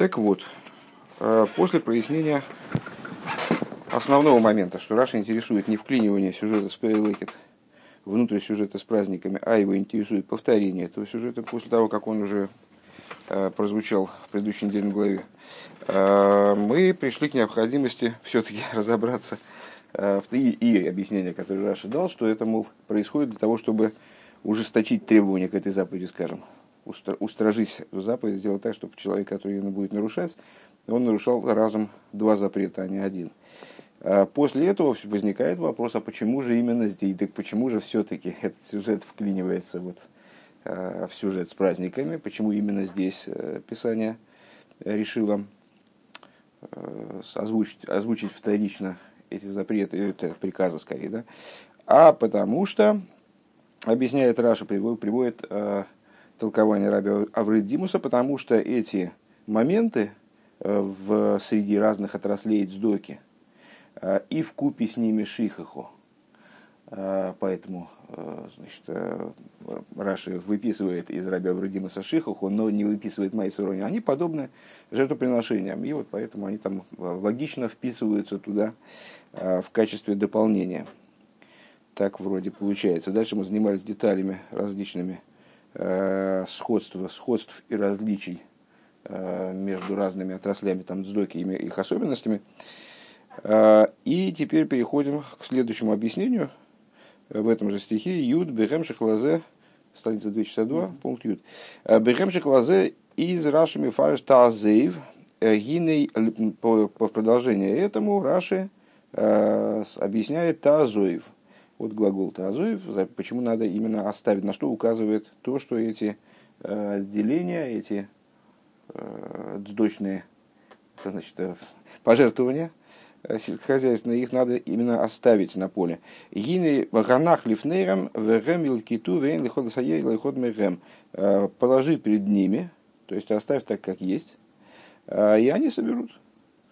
Так вот, э, после прояснения основного момента, что Раши интересует не вклинивание сюжета с Пеа, Лекет внутрь сюжета с праздниками, а его интересует повторение этого сюжета после того, как он уже э, прозвучал в предыдущей недельной главе, э, мы пришли к необходимости все-таки разобраться э, и, и объяснение, которое Раши дал, что это, мол, происходит для того, чтобы ужесточить требования к этой заповеди, скажем, устражить эту заповедь, сделать так, чтобы человек, который ее будет нарушать, он нарушал разом два запрета, а не один. А после этого возникает вопрос, а почему же именно здесь, так почему же все-таки этот сюжет вклинивается вот а, в сюжет с праздниками, почему именно здесь э, Писание решило э, озвучить, озвучить вторично эти запреты, это приказы скорее, да, а потому что, объясняет Раша, приводит, приводит э, толкование раби Аврид Димуса, потому что эти моменты в, среди разных отраслей Цдоки – Э, и в купе с ними шихаху. Э, поэтому э, значит, Раши выписывает из Раби Аврудимаса Шихаху, но не выписывает Майсурони. Они подобны жертвоприношениям, и вот поэтому они там логично вписываются туда в качестве дополнения. Так вроде получается. Дальше мы занимались деталями различными сходств, сходств и различий между разными отраслями там, дздоки и их особенностями. А, и теперь переходим к следующему объяснению в этом же стихе. Юд бехем шехлазе, страница 262, пункт Юд. «А, бехем шехлазе из Рашами фарш тазейв, э, гиней, по, по продолжению этому Раши э, объясняет тазоев. Вот глагол тазоев, почему надо именно оставить, на что указывает то, что эти э, деления, эти э, дочные значит, пожертвования, Э, сельскохозяйственные, их надо именно оставить на поле. Гины ганах лифнейрам вегем илкиту вейн лиход саей лиход мегем. Э, положи перед ними, то есть оставь так, как есть, и они соберут.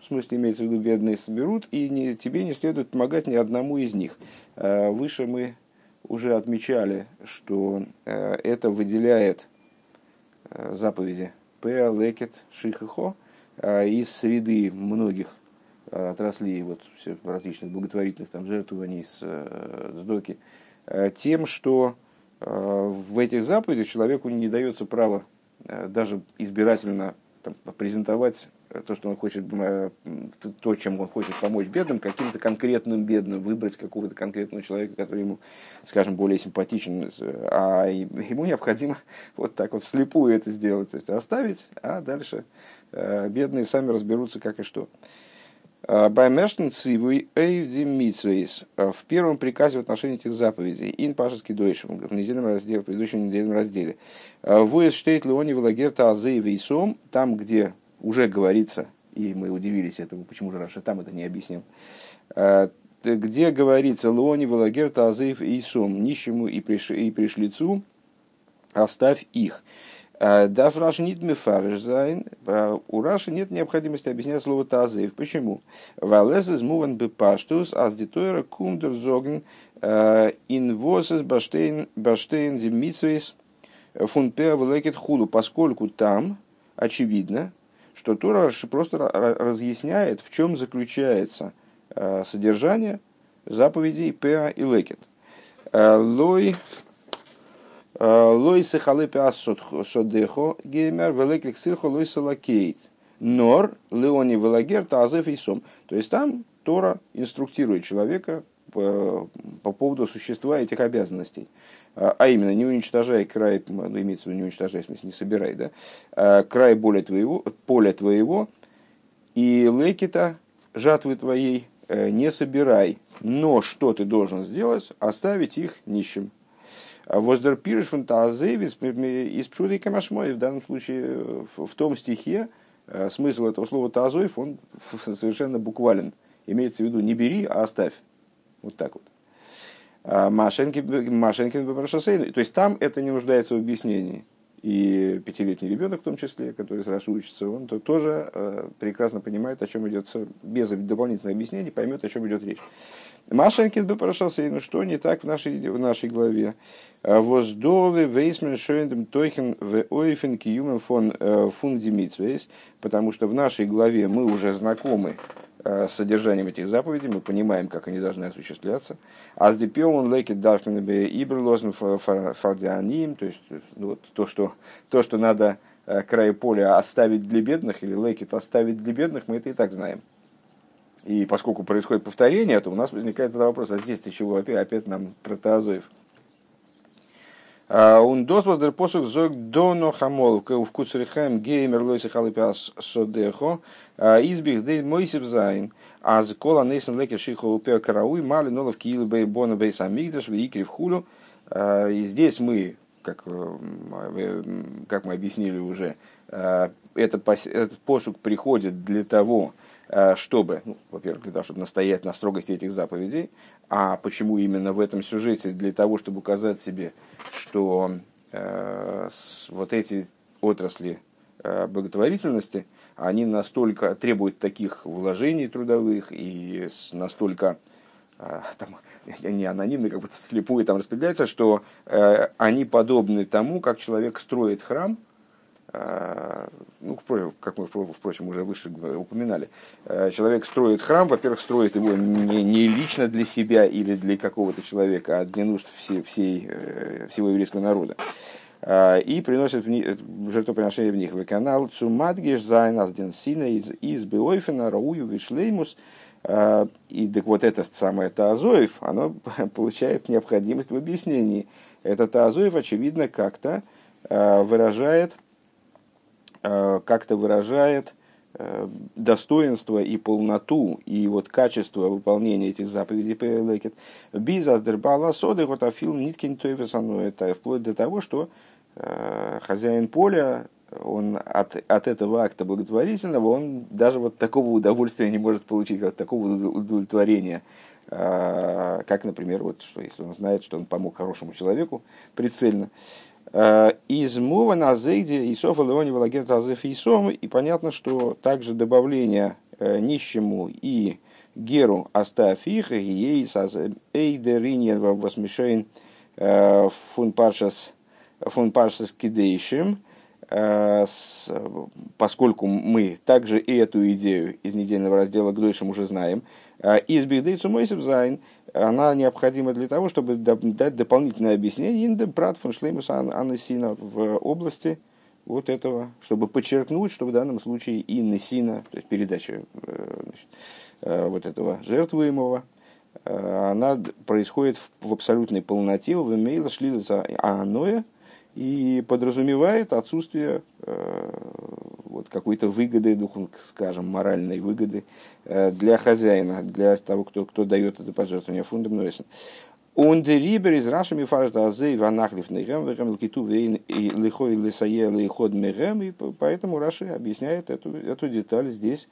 В смысле, имеется в виду, бедные соберут, и не, тебе не следует помогать ни одному из них. Выше мы уже отмечали, что это выделяет заповеди Пеа, Лекет, Шихихо из среды многих отраслей вот, различных благотворительных там, жертвований с, э, с доки, э, тем, что э, в этих заповедях человеку не дается право даже избирательно там, презентовать то, что он хочет, то, чем он хочет помочь бедным, каким-то конкретным бедным, выбрать какого-то конкретного человека, который ему, скажем, более симпатичен, а ему необходимо вот так вот вслепую это сделать, то есть оставить, а дальше бедные сами разберутся, как и что. В первом приказе в отношении этих заповедей. אין פרשת קדושים. В недельном разделе, в предыдущем недельном разделе. וואו עס שטייט לעני ולגר תעזוב אותם. Там, где уже говорится, и мы удивились этому, почему же Раши там это не объяснил, где говорится לעני ולגר תעזוב אותם. Нищему и, приш, и пришлицу оставь их. Э, דארף רש"י ניט מפרש זיין. Э, у Раши нет необходимости объяснять слово תעזוב. Почему? Валес из муван бепаштус, аз дитойра кундер зогн инвосес баштейн баштейн димитсвейс фун пеа худу. Поскольку там очевидно, что Тора просто разъясняет, в чем заключается содержание заповедей Пеа и Лекет. Лой Лойсы халыпи содехо геймер великих сирхо лойсы лакейт. Нор леони велагер тазев и сом. То есть там Тора инструктирует человека по, по поводу существа этих обязанностей. А именно, не уничтожай край, ну, имеется в виду не уничтожай, в смысле, не собирай, да, а край поля твоего, поля твоего и лекита жатвы твоей э, не собирай. Но что ты должен сделать? Оставить их нищим. Воздер пириш фантазевис из пшуда и камашмой. В данном случае в том стихе э, смысл этого слова тазоев, он совершенно буквален. Имеется в виду не бери, а оставь. Вот так вот. А Машенкин Машенкин То есть там это не нуждается в объяснении. И пятилетний ребенок в том числе, который сразу учится, он тоже э, прекрасно понимает, о чем идет, без дополнительных объяснений, поймет, о чем идет речь. Машенькин бы прошелся, ну что не так в нашей, в нашей главе? Воздовы вейсмен шойндем тойхен в ойфен киюмен фон фундимитсвейс, потому что в нашей главе мы уже знакомы содержанием этих заповедей, мы понимаем, как они должны осуществляться. А с депион лекет дарфен ибрлозен фардианим, то есть ну, вот, то, что, то, что надо край поля оставить для бедных, или лекет оставить для бедных, мы это и так знаем. И поскольку происходит повторение, то у нас возникает этот вопрос, а здесь-то чего опять, опять нам протеозоев? Он дозвол дер посух зог доно хамол в куцрихем геймер лойси халипиас содехо избих дей мойсев зайн а з кола нейсен лекер шихо упе карауй мали нолов киил бей бона бей самигдаш в хулю. И здесь мы, как, как мы объяснили уже, этот, этот посук приходит для того, Э, чтобы, ну, во-первых, для того, чтобы настоять на строгости этих заповедей, а почему именно в этом сюжете, для того, чтобы указать себе, что э, вот эти отрасли э, благотворительности, они настолько требуют таких вложений трудовых и настолько э, там, не анонимно, как бы слепую там распределяются, что э, они подобны тому, как человек строит храм – ну, как мы, впрочем, уже выше упоминали, а, человек строит храм, во-первых, строит его не, не лично для себя или для какого-то человека, а для нужд всей, всей, э, всего еврейского народа. А, и приносит в них, жертвоприношение в них. В канал Цумадгиш Зайнас Ден Сина из, из Беойфена Раую Вишлеймус. И так вот это самое Таазоев, оно получает необходимость в объяснении. Это Таазоев, очевидно, как-то выражает как-то выражает э, достоинство и полноту и вот качество выполнения этих заповедей Пелекет. Бизаздербала соды вот афил ниткин тойвесану. Это вплоть до того, что э, хозяин поля, он от, от этого акта благотворительного, он даже вот такого удовольствия не может получить, как такого удовлетворения, как, например, вот, что если он знает, что он помог хорошему человеку прицельно, Э, из мова на зейде Исофа Леони Валагер Тазеф Исом. И понятно, что также добавление э, нищему и геру оставь их, ей саз эйдериньен восмешейн э, фун паршас фун паршас кидейшим, поскольку мы также и эту идею из недельного раздела Гдойшим уже знаем, из Бигдейцу Мойсев Зайн – она необходима для того, чтобы дать дополнительное объяснение инде брат фон Шлеймус Аннесина в области вот этого, чтобы подчеркнуть, что в данном случае и Несина, то есть передача э, значит, э, вот этого жертвуемого, э, она происходит в, в абсолютной полноте, в имейл шлилица аноя, и подразумевает отсутствие э, вот, какой-то выгоды, духом, скажем, моральной выгоды э, для хозяина, для того, кто, кто дает это пожертвование фундам Нойсен. Он дерибер из рашами фарта азей ванахлив нейгем вегем лкиту вейн и лихой лисае лиход мегем, и поэтому Раши объясняет эту, эту деталь здесь,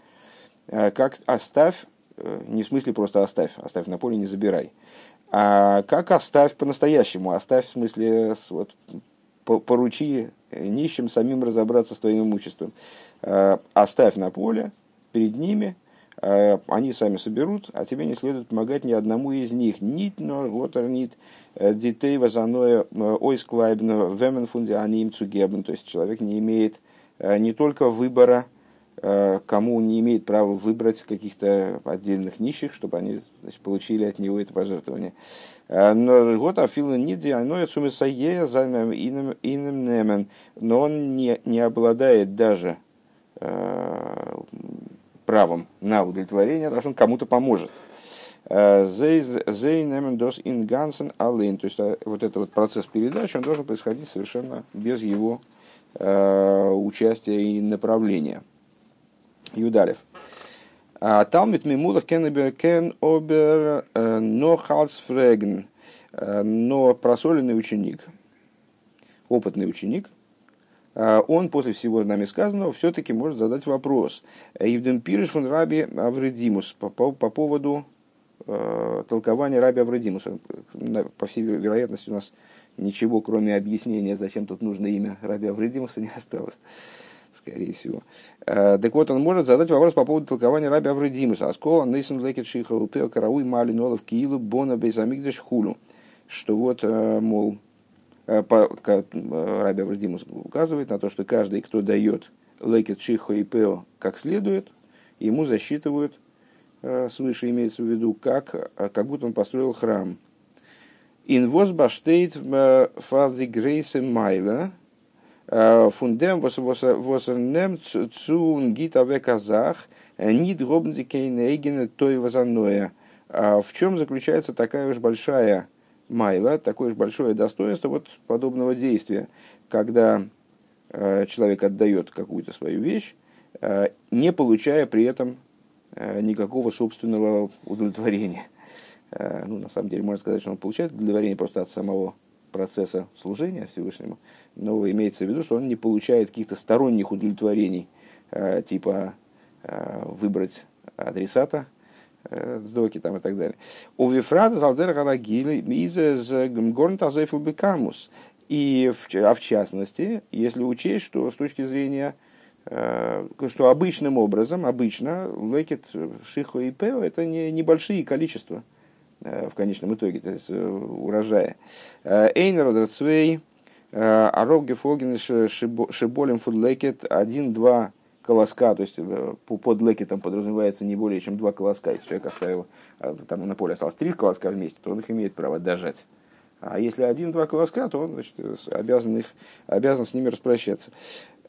э, как оставь, не в смысле просто оставь, оставь на поле, не забирай, а как оставь по-настоящему, оставь в смысле вот, поручи нищим самим разобраться с твоим имуществом. Э, оставь на поле перед ними, э, они сами соберут, а тебе не следует помогать ни одному из них. Нит, но готер нит, э, детей вазаное ойсклайбно вемен фунди они им цугебн. То есть человек не имеет не только выбора, кому не имеет права выбрать каких-то отдельных нищих, чтобы они значит, получили от него это пожертвование. Э, но вот афила цумисае займем иным немен, но он не, не обладает даже э, правом на удовлетворение, потому что он кому-то поможет. Э, зей немен дос ингансен алейн, то есть э, вот этот вот процесс передачи, он должен происходить совершенно без его э, участия и направления. Юдарев. А Талмит Мимулах кен обер э, но халсфреген, э, но просоленный ученик, опытный ученик, э, он после всего нами сказанного все-таки может задать вопрос. Евдем Пириш фон Раби Авредимус по, по, по поводу э, толкования Раби Авредимуса. По всей вероятности у нас ничего, кроме объяснения, зачем тут нужно имя Раби Авредимуса, не осталось. Скорее всего. Так вот, он может задать вопрос по поводу толкования раби Авредимуса. Аскола нейсен лекет шиха упео карауй мали нолов киилу бона безамигдаш хулу. Что вот, мол, по, раби Авредимус указывает на то, что каждый, кто дает лекет шиха и как следует, ему засчитывают свыше имеется в виду, как, как будто он построил храм. For the grace майла, фундем was er nimmt zu гита веказах, нит гробнзи кейнейген той вазаноя. В чем заключается такая уж большая майла, такое уж большое достоинство вот подобного действия, когда человек отдает какую-то свою вещь, не получая при этом Э, никакого собственного удовлетворения. Э, ну, на самом деле, можно сказать, что он получает удовлетворение просто от самого процесса служения Всевышнему, но имеется в виду, что он не получает каких-то сторонних удовлетворений, э, типа выбрать адресата, сдоки там и так далее. У Вифрада Залдер Гарагили из Горнта Бекамус. И, а в частности, если учесть, что с точки зрения Э, что обычным образом, обычно лекет шихо и пео это не небольшие количества э, в конечном итоге, то есть э, урожая. Эйнер Одерцвей, Арог Гефолген Шиболем Фудлекет, один-два колоска, то есть под лекетом подразумевается не более чем два колоска. Если человек оставил, там на поле осталось три колоска вместе, то он их имеет право дожать. А если один-два колоска, то он значит, обязан, их, обязан с ними распрощаться.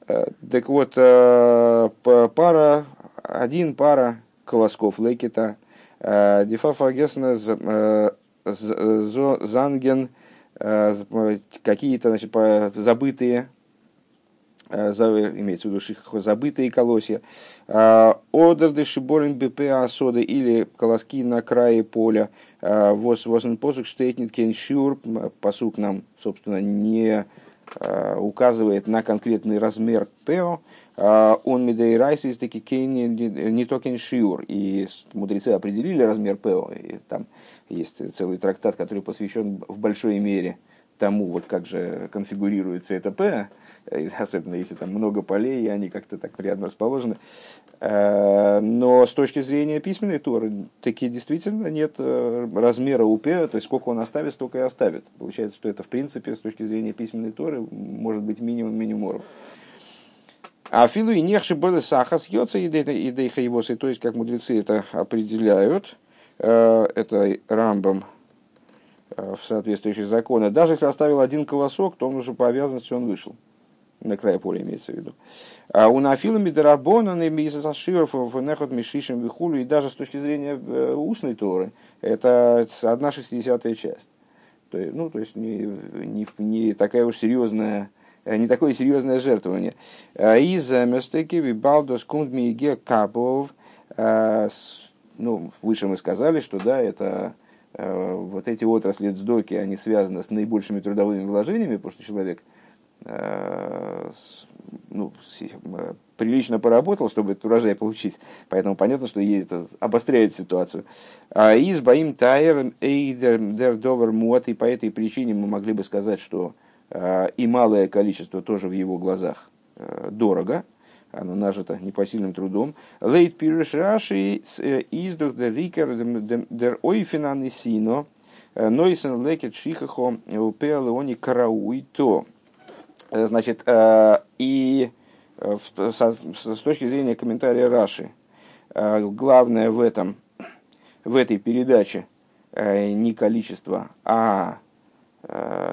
Э, так вот, э, пара, один пара колосков Лейкета, э, Дефа Фаргесна Занген, какие-то значит, забытые, имеется в виду забытые колосья, Одерды Шиборин БП Асоды или колоски на крае поля, Вос Восен Посук Штейтнит Кеншюр, посук нам, собственно, не Э, указывает на конкретный размер ПЭО, э, он медейрайс из таки не токен шиур. И мудрецы определили размер ПЭО. И там есть целый трактат, который посвящен в большой мере тому, вот как же конфигурируется это П, особенно если там много полей, и они как-то так приятно расположены. Э, но с точки зрения письменной туры, таки действительно нет э, размера УП, то есть сколько он оставит, столько и оставит. Получается, что это в принципе с точки зрения письменной туры может быть минимум минимуморов. А филу и нехши были сахас йоца и дейха его, то есть как мудрецы это определяют, э, это рамбом в соответствующие законы. Даже если оставил один колосок, то он уже по обязанности он вышел на край поля имеется в виду. А у нафила мидарабона в нехот мишишем вихулю, и даже с точки зрения э, устной торы, это одна шестидесятая часть. То есть, ну, то есть не, не, не такая уж серьезная, э, не такое серьезное жертвование. А из местеки вибалдос кундмиге капов, э, ну, выше мы сказали, что да, это вот эти отрасли дздоки, они связаны с наибольшими трудовыми вложениями, потому что человек – ну, прилично поработал, чтобы этот урожай получить. Поэтому понятно, что это обостряет ситуацию. А из Баим Тайер Эйдер Довер Муат, и по этой причине мы могли бы сказать, что э, и малое количество тоже в его глазах э, дорого, оно нажито непосильным трудом. Лейт пириш раши издух дер рикер дер ойфинан и сино, нойсен лекет шихахо упелеони карауи то. Э, значит, э, и э, с точки зрения комментария Раши, главное в этом, в этой передаче не количество, а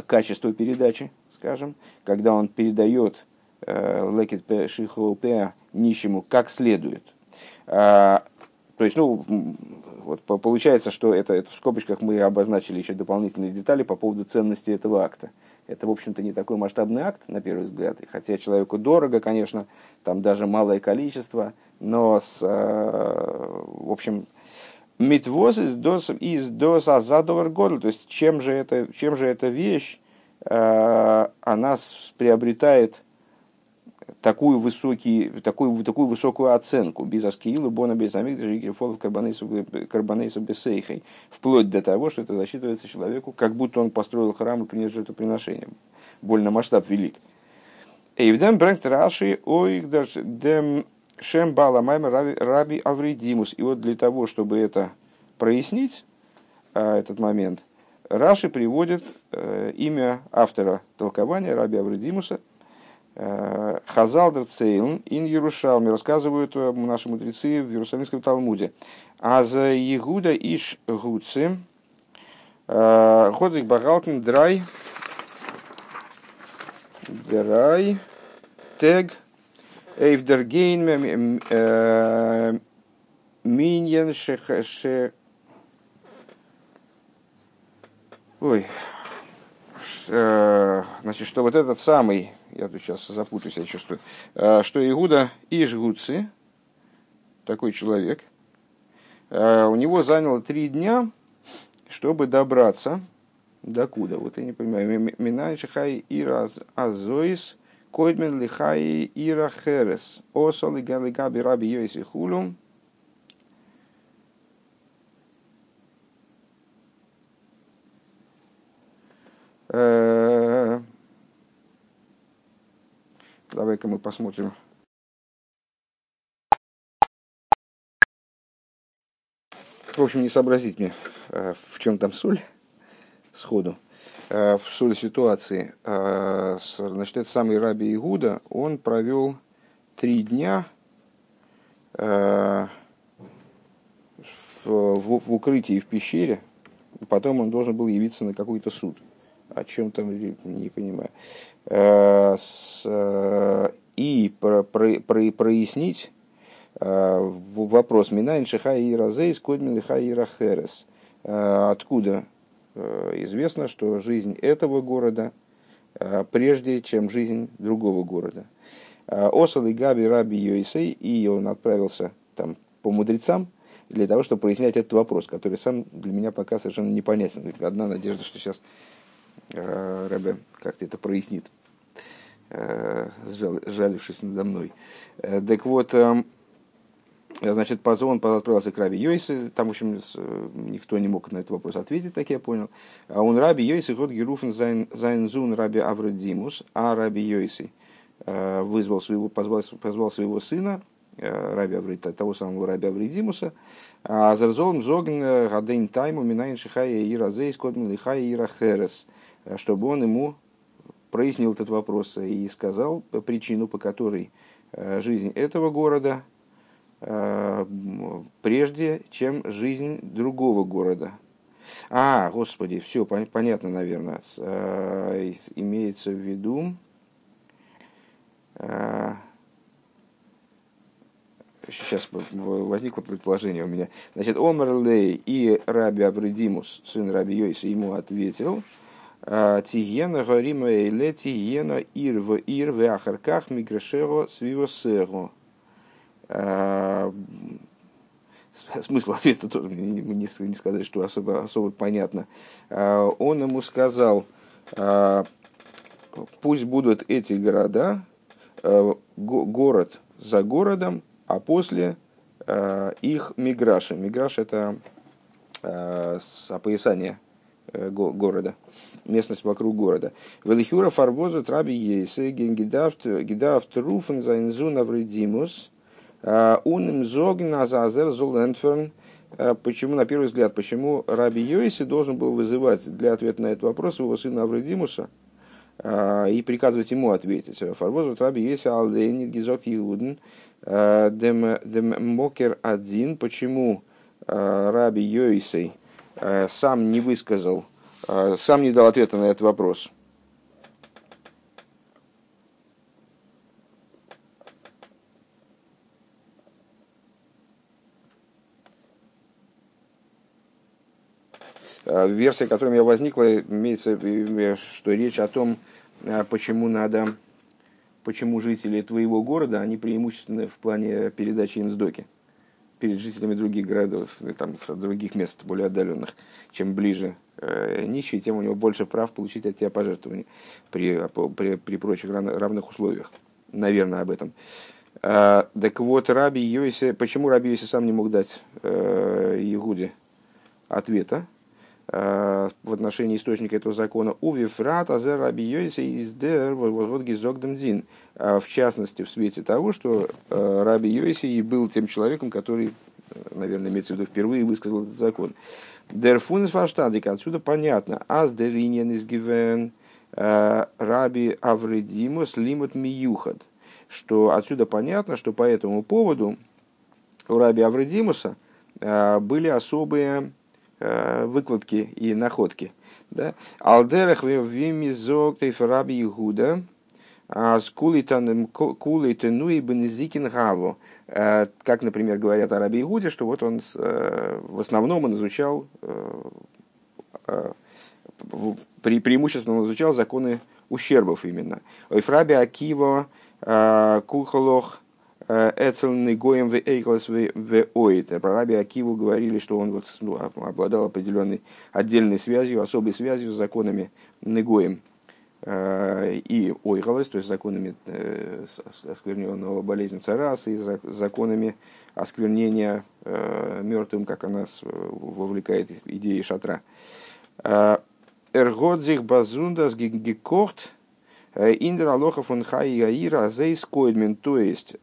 качество передачи, скажем, когда он передает лекет шихоупеа нищему как следует. То есть, ну, вот получается, что это, это в скобочках мы обозначили еще дополнительные детали по поводу ценности этого акта. Это, в общем-то, не такой масштабный акт, на первый взгляд. И хотя человеку дорого, конечно, там даже малое количество, но, с, э, в общем, Митвоз из дос из дос азадовар года, то есть чем же это, чем же эта вещь, э, она приобретает такую, высокий, такую, такую высокую оценку. Без аскиилу, бона без амигдаши, карбонейсу бесейхой. Вплоть до того, что это засчитывается человеку, как будто он построил храм и принес жертвоприношение. Больно масштаб велик. Эйвдем брэнгт Раши ойгдаш дем шем бала майма раби авридимус. И вот для того, чтобы это прояснить, а, этот момент, Раши приводит э, имя автора толкования раби Авридимуса – Э, Хазалдер Цейлн ин Ярушалме рассказывают э, наши мудрецы в Иерусалимском Талмуде. А за Егуда иш гуци э, ходзик багалтен драй драй тег эйвдергейн миньен шех Ой, значит, что вот этот самый я тут сейчас запутаюсь, я чувствую, э, что Игуда Ишгуци, такой человек, э, у него заняло три дня, чтобы добраться до куда? Вот я не понимаю. Минай Шихай Ира Азоис, Койдмен Лихай Ира Херес, Осол и Галигаби Раби Йоси Хулум, Uh Давай-ка мы посмотрим. В общем, не сообразить мне, э, в чем там соль сходу, э, в соль ситуации. Э, значит, этот самый Раби Игуда, он провел три дня в, в, в укрытии в пещере, потом он должен был явиться на какой-то суд. О чем там, не понимаю. Э, э, и прояснить э, вопрос Минайн Шиха и Разейс Кодмин Хаира Херес. Откуда известно, что жизнь этого города прежде, чем жизнь другого города. Осал и Габи Раби Йойсей, и он отправился там по мудрецам, для того, чтобы прояснять этот вопрос, который сам для меня пока совершенно непонятен. Одна надежда, что сейчас Рэбе как-то это прояснит, э, жалившись надо мной. Э, так вот, значит, позвон отправился к Раби Йойсе, там, в общем, никто не мог на этот вопрос ответить, так я понял. А он Раби Йойсе, год Геруфен Зайнзун Раби Аврадимус, а Раби Йойсе вызвал своего, позвал, позвал своего сына, Раби Аврид, того самого Раби Авридимуса, а Зарзолм Зогн Гадейн Тайму Минайн Шихая Ира Зейс Кодмин Лихая Ира Херес – Э, чтобы он ему прояснил этот вопрос и сказал причину, по которой э, жизнь этого города э, прежде, чем жизнь другого города. А, господи, все понятно, наверное, имеется в виду. Сейчас возникло предположение у меня. Значит, Омар Лей и Раби Абридимус, сын Раби Йойса, ему ответил – а, тиена горима эйле тиена ир в ир в ахарках мигрешего свивосего. А, смысл ответа тоже не, не сказать, что особо, особо понятно. А, он ему сказал, пусть будут эти города, город за городом, а после их миграши. Миграш это опоясание Э, города, местность вокруг города. Велихюра фарбозу траби ейсе гидафт руфен зайнзун авредимус а, уним зогна зазер золентферн. А, почему, на первый взгляд, почему Раби Йоиси должен был вызывать для ответа на этот вопрос его сына Авредимуса а, и приказывать ему ответить. Фарбозу траби ейсе алдейнит гизок иуден дем мокер один. Почему Раби Йоисей сам не высказал, сам не дал ответа на этот вопрос. Э, версия, которая у меня возникла, имеется, что речь о том, почему надо, почему жители твоего города, они преимущественны в плане передачи им сдоки перед жителями других городов, там, других мест, более отдаленных. Чем ближе нищий, тем у него больше прав получить от тебя пожертвования при, при, при прочих равных условиях. Наверное, об этом. А, так вот, Раби Йоси, почему Раби Йоси сам не мог дать э, Игуде ответа? в отношении источника этого закона. Увифрат азер раби Йойси из дер вот дин. В частности, в свете того, что раби Йойси и был тем человеком, который, наверное, имеется в виду, впервые высказал этот закон. Дер фунес фаштадик, отсюда понятно. Аз дер из гивен раби Авредимус лимут миюхад. Что отсюда понятно, что по этому поводу у раби Авредимуса были особые выкладки и находки. Да? Алдерах вимизок раби Игуда, с кулейтену и бензикин гаву. Как, например, говорят о раби Игуде, что вот он в основном он изучал при, преимущественно он изучал законы ущербов именно. Ойфраби Акиво э, Кухолох э, Эцелный Гоем в Эйклас в. Про Раби Акиву говорили, что он вот, ну, обладал определенной отдельной связью, особой связью с законами Негоем э, и Ойгалас, то есть законами оскверненного болезнью цараса и законами осквернения мертвым, как она вовлекает идеи шатра. Эргодзих базундас э, индер алоха фон хай гаира зейс койдмен. То есть,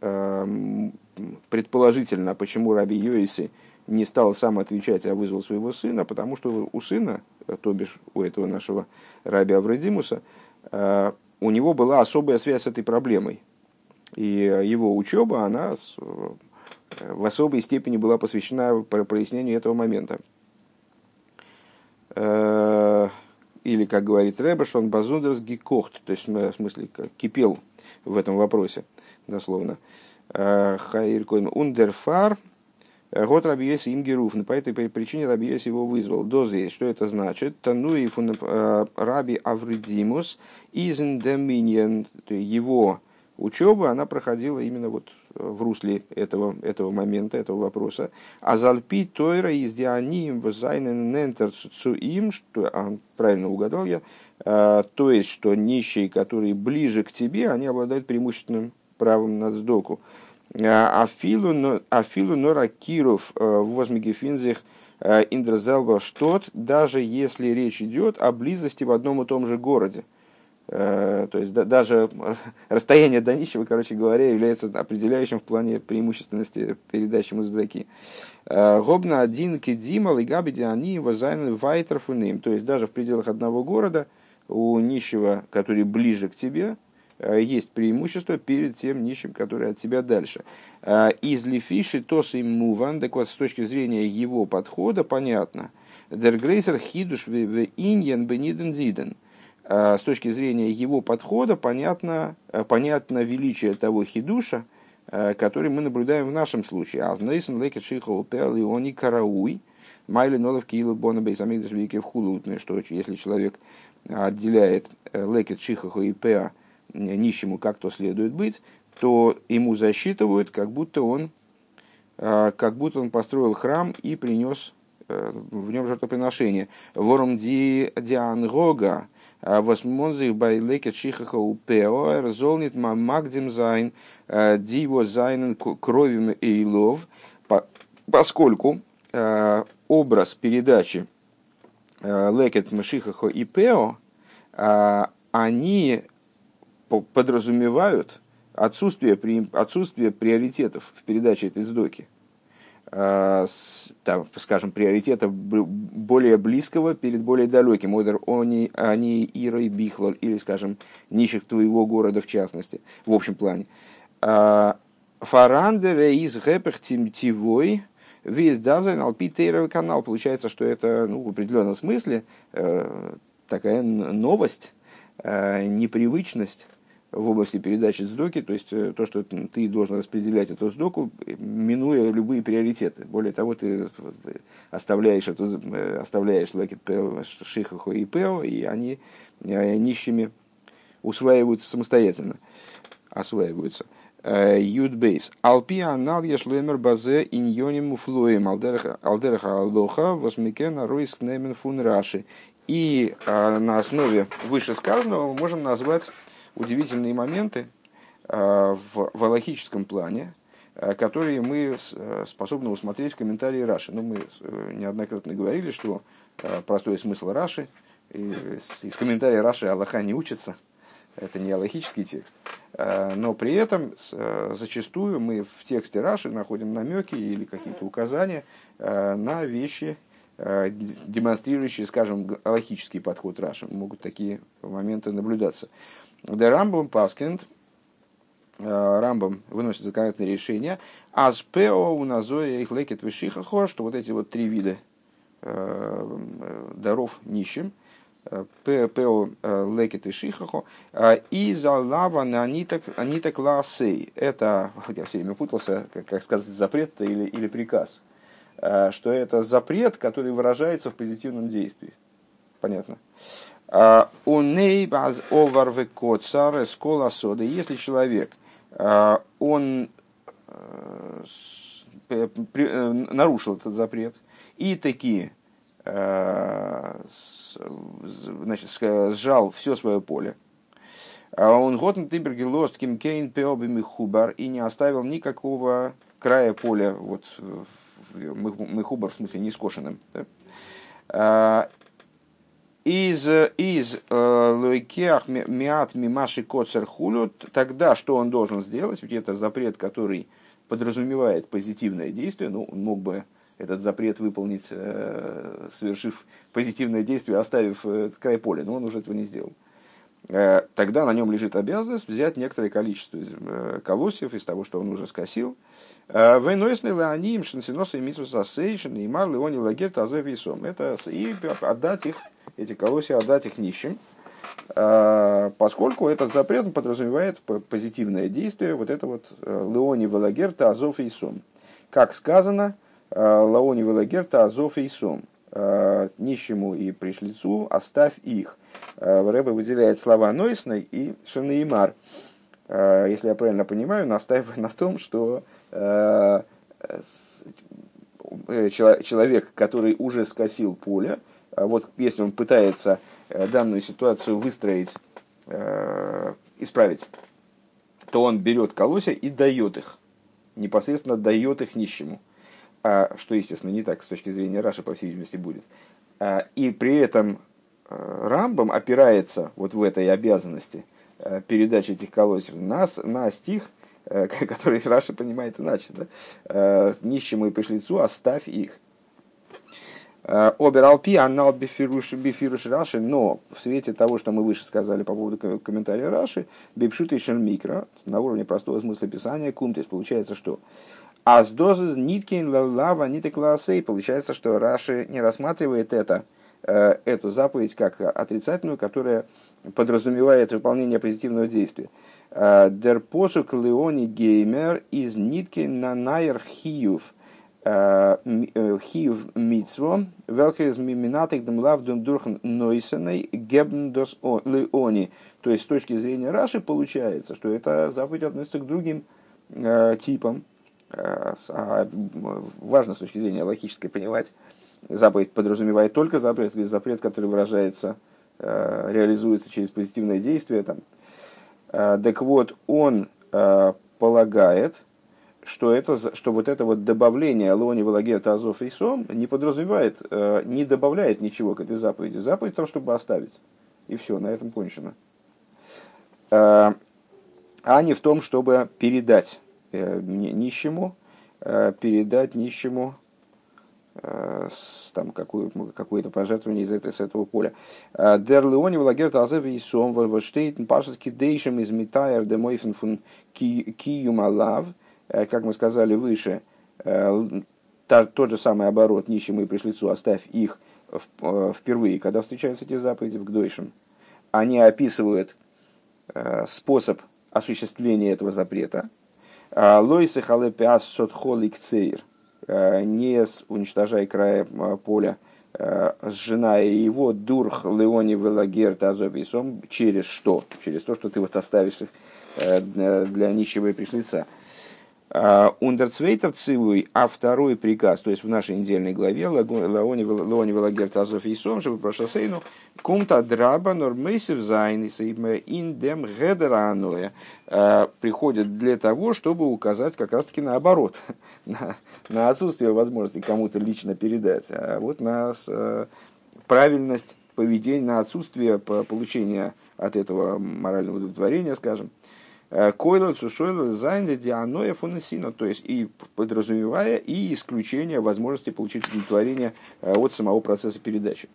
предположительно, почему Раби Йоиси не стал сам отвечать, а вызвал своего сына, потому что у сына, э, то бишь у этого нашего Раби Авредимуса, э, у него была особая связь с этой проблемой. И его учеба, она в особой степени была посвящена прояснению этого момента или, как говорит что он базундерс гикохт, то есть в смысле кипел в этом вопросе, дословно. Э, Хайркойм ундерфар, э, год Рабиес им геруф. По этой причине Рабиес его вызвал. Дозы Что это значит? Тануи фун э, Раби Авридимус изен доминион. Его учеба, она проходила именно вот в русле этого, этого момента, этого вопроса. А зальпи тойра из дианием зайнен нентер им, что а, правильно угадал я, то есть, что нищие, которые ближе к тебе, они обладают преимущественным правом на сдоку. А, афилу, афилу норакиров а, возмигефинзих индразелва штот, даже если речь идет о близости в одном и том же городе. Э, то есть даже расстояние до нищего, короче говоря, является определяющим в плане преимущественности передачи музыки. Э, Гобна один кедимал и габиди они вазайн вайтер фуним. То есть даже в пределах одного города у нищего, который ближе к тебе, э, есть преимущество перед тем нищим, который от тебя дальше. Из лифиши тос и муван, так вот, с точки зрения его подхода, понятно. Дергрейсер хидуш в иньян бениден зиден. Э, с точки зрения его подхода понятно, э, понятно величие того хидуша, э, который мы наблюдаем в нашем случае. Азнейсен лекет шиха упел и он и карауй, майли нолов килу бона бейсамигдаш в хулутны, что если человек отделяет лекет шихаху и пеа нищему, как то следует быть, то ему засчитывают, как будто он, как будто он построил храм и принес в нем жертвоприношение. Ворум ди диангога, а Восмонзих байлекет шихаха упео, золнит магдим зайн, э, диво зайнен кровим эйлов, поскольку э, образ передачи э, лекет мшихаха и пео, они подразумевают отсутствие, отсутствие приоритетов в передаче этой сдоки. Э, там, скажем, приоритета более близкого перед более далеким. Одер они, они Ира и Бихлор, или, скажем, нищих твоего города в частности, в общем плане. Э, Фарандере из гэпэх тивой весь давзайн алпи канал. Получается, что это ну, в определенном смысле э, такая новость, непривычность в области передачи сдоки, то есть э, то, что ты должен распределять эту сдоку, минуя любые приоритеты. Более того, ты оставляешь, эту, э, оставляешь лакет шихаху и пео, и они э, нищими усваиваются самостоятельно, осваиваются. Юдбейс. Алпи анал ешлемер базе иньоним уфлоем алдераха алдоха восмикен ройск немен фун раши. И на основе вышесказанного мы можем назвать удивительные моменты э, в, в аллахическом плане, которые мы способны усмотреть в комментарии Раши. Ну, мы неоднократно говорили, что простой смысл Раши, из комментария Раши Аллаха не учится, это не аллахический текст. Но при этом зачастую мы в тексте Раши находим намеки или какие-то указания на вещи, Э, демонстрирующие, скажем, логический подход Раши. Могут такие моменты наблюдаться. Да Рамбам Паскинд, э, Рамбам выносит законодательное решение, а с ПО у Назоя их лекет вишихахо, что вот эти вот три вида э, даров нищим, ПО лекет и шихахо, и за лава на анитак ласей. Это, я все время путался, как сказать, запрет или, или приказ Э, что это запрет, который выражается в позитивном действии. Понятно. Э, у нейбаз оварве коцар скола сода. Если человек, э, он нарушил этот запрет и таки значит, сжал все свое поле, он готн тибергелост кимкейн пеобими хубар и не оставил никакого края поля вот, мехубар, в смысле, не скошенным. Да? А, из из э, лойкеах миат мимаши коцер хулют, тогда что он должен сделать? Ведь это запрет, который подразумевает позитивное действие. Ну, он мог бы этот запрет выполнить, э, совершив позитивное действие, оставив э, край поля, но он уже этого не сделал. Тогда на нем лежит обязанность взять некоторое количество колосьев из того, что он уже скосил, Вейнойсны леоним шансиноса и митсвус асейшн и мар леони. Это и отдать их, эти колосья отдать их нищим, поскольку этот запрет подразумевает позитивное действие, вот это вот леони велагер тазов и сом. Как сказано, леони велагер тазов и сом. Нищему и пришлицу оставь их. Рэбе выделяет слова Нойсной и Шанеймар. Если я правильно понимаю, настаивая на том, что Э, э, человек, который уже скосил поле, вот если он пытается э, данную ситуацию выстроить, исправить, то он берет колосья и дает их, непосредственно дает их нищему. А, что, естественно, не так с точки зрения Раши, по всей видимости, будет. А, и при этом Рамбам опирается вот в этой обязанности передачи этих колосьев на, на стих – который Раша понимает иначе. Да? Нищему и пришлицу оставь их. Обералпи, анал бифируш, бифируш Раши, но в свете того, что мы выше сказали по поводу комментария Раши, бипшут и микро, на уровне простого смысла писания, кумтис, получается, что а с дозы ниткин лава нитек ласей, получается, что Раши не рассматривает это, эту заповедь как отрицательную, которая подразумевает выполнение позитивного действия. Дер посук Леони Геймер из нитки на найр хиюв. Хиюв митсво, велкерез миминатик дем дурхан нойсеней гебндос Леони. То есть, с точки зрения Раши, получается, что эта заповедь относится к другим э, типам. Э, а, важно с точки зрения логической понимать, заповедь подразумевает только запрет, или запрет, который выражается, э, реализуется через позитивное действие, там, Э, так вот, он полагает, что, это, что вот это вот добавление Лони Валагер Азов и Сом не подразумевает, не добавляет ничего к этой заповеди. Заповедь в том, чтобы оставить. И все, на этом кончено. А не в том, чтобы передать нищему, передать нищему Э, там какую, какое-то пожертвование из, этого, с этого поля. Э, Дер Леони Влагер Тазев и Сом Воштейтен Пашески Дейшем из Митайер де Мойфен фун Киюма Лав, э, как мы сказали выше, тот же самый оборот нищему и пришлицу, оставь их впервые, когда встречаются эти заповеди в Гдойшем. Они описывают способ осуществления этого запрета. Лойсы халепиас сот холик цейр – Э, не уничтожай края э, поля, э, сжиная его, дурх леони велагер тазовисом, через что? Через то, что ты вот оставишь их для нищего и пришлица. Ундерцвейтер цивуй, а второй приказ, то есть в нашей недельной главе, Леони Велагер Тазов и Сом, чтобы про шоссейну, кумта драба нормейсев зайнис индем гедераноя, приходит для того, чтобы указать как раз-таки наоборот, на, на отсутствие возможности кому-то лично передать, а вот на правильность поведения, на отсутствие получения от этого морального удовлетворения, скажем. Э, Койло цушойло зайнде дианоя фунесино, то есть и подразумевая и исключение возможности получить удовлетворение э, от самого процесса передачи.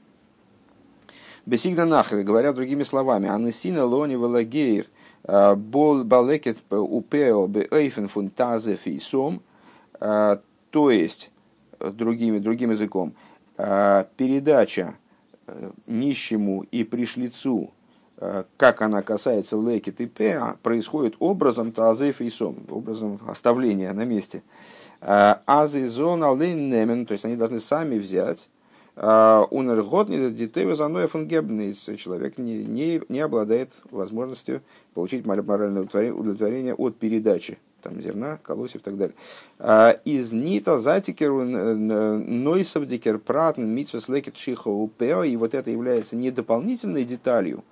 Бесигна нахры, говоря другими словами, анесина лони валагейр э, бол балекет упео бе эйфен фун тазе фейсом, то есть, другими, другим языком, передача нищему и пришлицу как она касается лекит и пеа, происходит образом тазеф и сом, образом оставления на месте. Э, Азы зона немен, то есть они должны сами взять. Э, Унергот не детей заноя фунгебный, человек не, не, не обладает возможностью получить моральное удовлетворение от передачи там, зерна, колосьев и так далее. Из нита затикеру нойсов дикер пратн митсвес лекет шиха и вот это является не дополнительной деталью,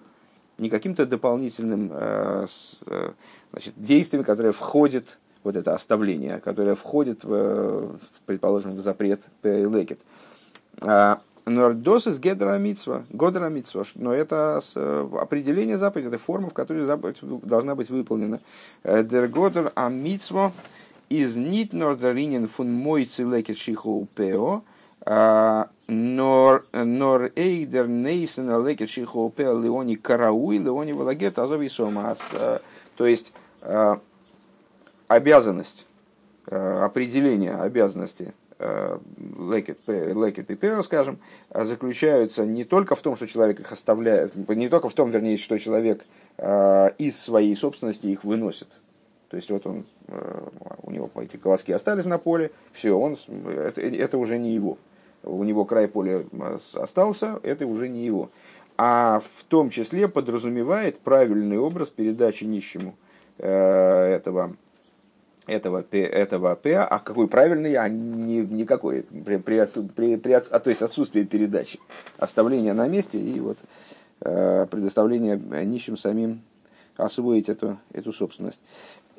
не каким-то дополнительным э, э, значит, действием, которое входит, вот это оставление, которое входит, в, предположим, в запрет Лекет. А, Нордос из Гедрамитсва, Годрамитсва, но это определение заповеди, это форма, в которой заповедь должна быть выполнена. Э, Дер Годер Амитсва из Нит Нордаринин фун Мойци Лекет Шиху Пео, а, Нор эйдер нейсен алекет шихопе леони карауи леони валагет азови сомас. А, то есть а, обязанность, определение обязанности лекет, лекет и пео, скажем, заключаются не только в том, что человек их оставляет, не только в том, вернее, что человек из своей собственности их выносит. То есть вот он, у него эти колоски остались на поле, все, он, это, это уже не его у него край поля остался, это уже не его. А в том числе подразумевает правильный образ передачи нищему э, этого, этого, этого П, а какой правильный, а не, никакой, при, при, при, а, то есть отсутствие передачи, оставление на месте и вот э, предоставление нищим самим освоить эту, эту собственность.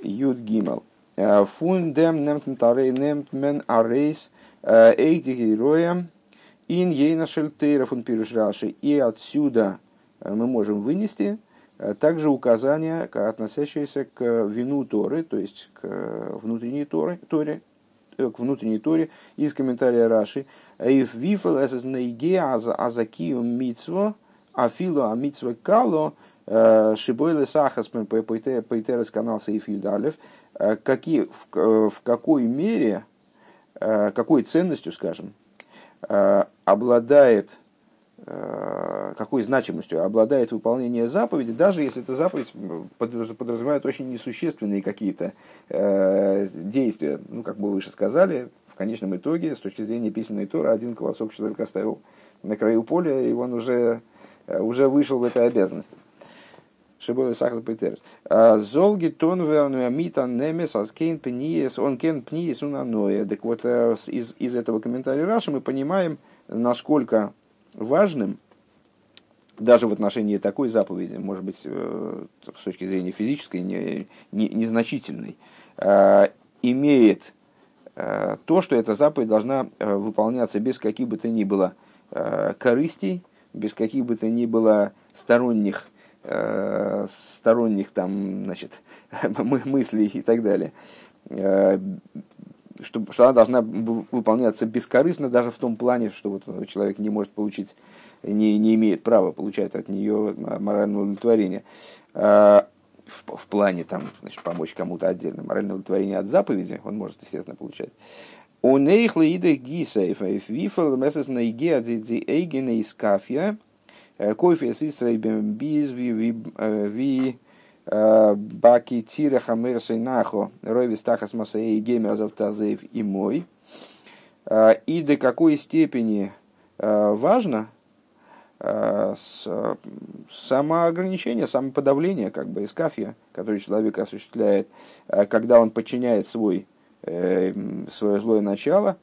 Юд Гимал. Э, Фундем немтмен тарей немтмен арейс Эйди героя ин ейна шельтейра фун раши. И отсюда э, мы можем вынести э, также указания, относящиеся к вину Торы, то есть к внутренней Торе, торе к внутренней Торе из комментария Раши. Эсэс нейге азакию митсво, афилу а митсво кало, э, шибойле сахас пейтерес канал Сейф Юдалев, какие, в, в какой мере Э, какой ценностью, скажем, э, обладает, э, какой значимостью обладает выполнение заповеди, даже если эта заповедь подразумевает очень несущественные какие-то действия. Ну, как мы выше сказали, в конечном итоге, с точки зрения письменной туры, один колосок человек оставил на краю поля, и он уже, уже вышел в этой обязанности. Шибой Сахас Петерс. А, Золги тон мита немес аскейн пниес, он кен пниес унаноя. Так вот, э, из, из этого комментария Раши мы понимаем, насколько важным даже в отношении такой заповеди, может быть, э, с точки зрения физической, не, не, незначительной, э, имеет то, что эта заповедь должна выполняться без каких бы то ни было корыстей, без каких бы то ни было сторонних сторонних там, значит, мыслей и так далее, э, что, что она должна выполняться бескорыстно даже в том плане, что вот человек не может получить, не, не имеет права получать от нее моральное удовлетворение. Э, в, в плане там, значит, помочь кому-то отдельно. Моральное удовлетворение от заповеди он может, естественно, получать. У нейх лиидах гисаев, вифал месяц на иге адзи эйгена из кафия, Койфи с Исрейбем Биз Ви Баки Тира Хамерсой Нахо Ройви Стахас Масаей Геймер Азовтазеев и мой. И до какой степени важно самоограничение, самоподавление, как бы, эскафия, который человек осуществляет, когда он подчиняет свой свое злое начало,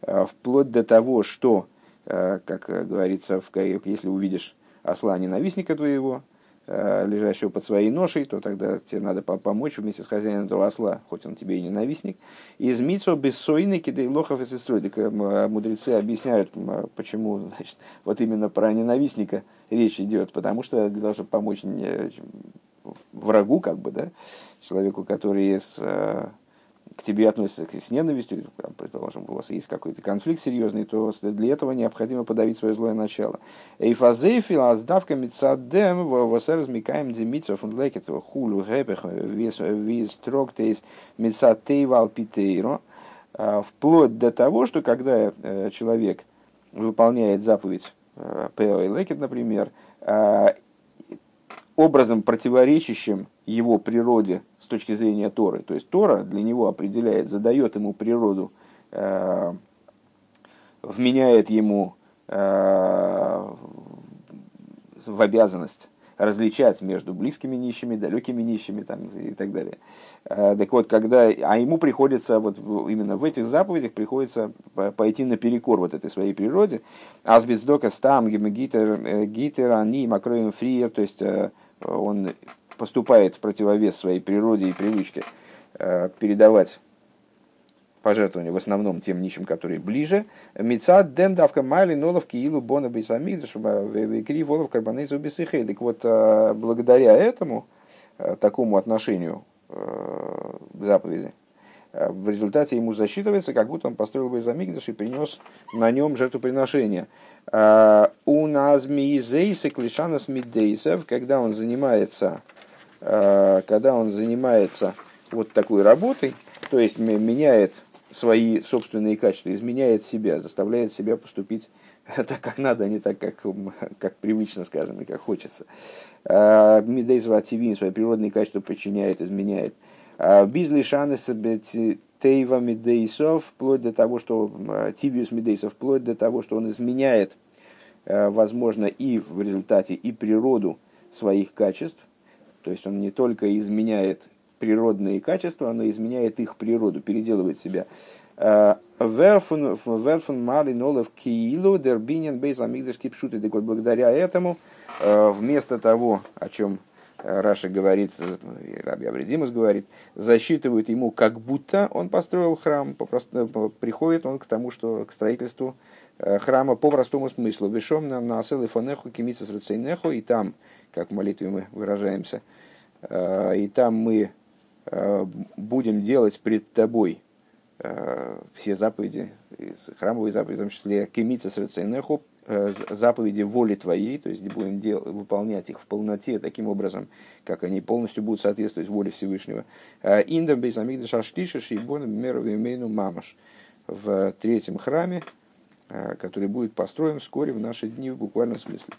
вплоть до того, что, как говорится, если увидишь осла ненавистника твоего, Э, лежащего под своей ношей, то тогда тебе надо помочь вместе с хозяином этого осла, хоть он тебе и ненавистник. Из Митсо бессойны кидей лохов и сестрой. Э, мудрецы объясняют, почему значит, вот именно про ненавистника речь идет, потому что чтобы помочь врагу, как бы, да, человеку, который с к тебе относятся с ненавистью, предположим, у вас есть какой-то конфликт серьезный, то для этого необходимо подавить свое злое начало. Эйфазейфил аздавка мицадем восер размикаем демитсов он лекет хулю гэпех виз троктейс мицатейвал питейро а, вплоть до того, что когда э, человек выполняет заповедь э, Пео и Лекет, например, а, образом противоречащим его природе с точки зрения Торы. То есть Тора для него определяет, задает ему природу, э, вменяет ему э, в обязанность различать между близкими нищими, далекими нищими там, и так далее. Э, так вот, когда, а ему приходится, вот именно в этих заповедях приходится пойти наперекор вот этой своей природе. Азбицдока стам гитер э, гитер они макроем фриер, то есть э, он поступает в противовес своей природе и привычке э, передавать пожертвования в основном тем нищим, которые ближе. Мецад дем давка майли нолов киилу бона бейсамигдаш векри волов карбонезу бесихей. Так вот, э, благодаря этому, э, такому отношению к заповеди, в результате ему засчитывается, как будто он построил Байзамигдаш и принес на нем жертвоприношение. У нас миизейсы клишанас мидейсов, когда он занимается когда он занимается вот такой работой, то есть меняет свои собственные качества, изменяет себя, заставляет себя поступить так, как надо, а не так, как, как привычно, скажем, и как хочется. Э, Мидейзва Тивин свои природные качества подчиняет, изменяет. Э, Бизли Шанес Тейва Мидейсов, вплоть до того, что Тивиус Мидейсов, вплоть до того, что он изменяет, возможно, и в результате и природу своих качеств, то есть он не только изменяет природные качества, но изменяет их природу, переделывает себя. Э, верфун мали нолов киилу дербинен бейз амигдаш кипшуты. Так вот, благодаря этому, э, вместо того, о чем Раша говорит, Раби Абредимус говорит, засчитывают ему, как будто он построил храм, попросту, э, приходит он к тому, что к строительству храма по простому смыслу. Вишом на насел и фонеху кимица и там как в молитве мы выражаемся. А, и там мы а, будем делать пред тобой а, все заповеди, храмовые заповеди, в том числе кемица с рецейнеху, заповеди воли твоей, то есть будем дел, выполнять их в полноте таким образом, как они полностью будут соответствовать воле Всевышнего. Индам бейзамигдаш аштишиш и бонам меровимейну мамаш в третьем храме, который будет построен вскоре в наши дни в буквальном смысле.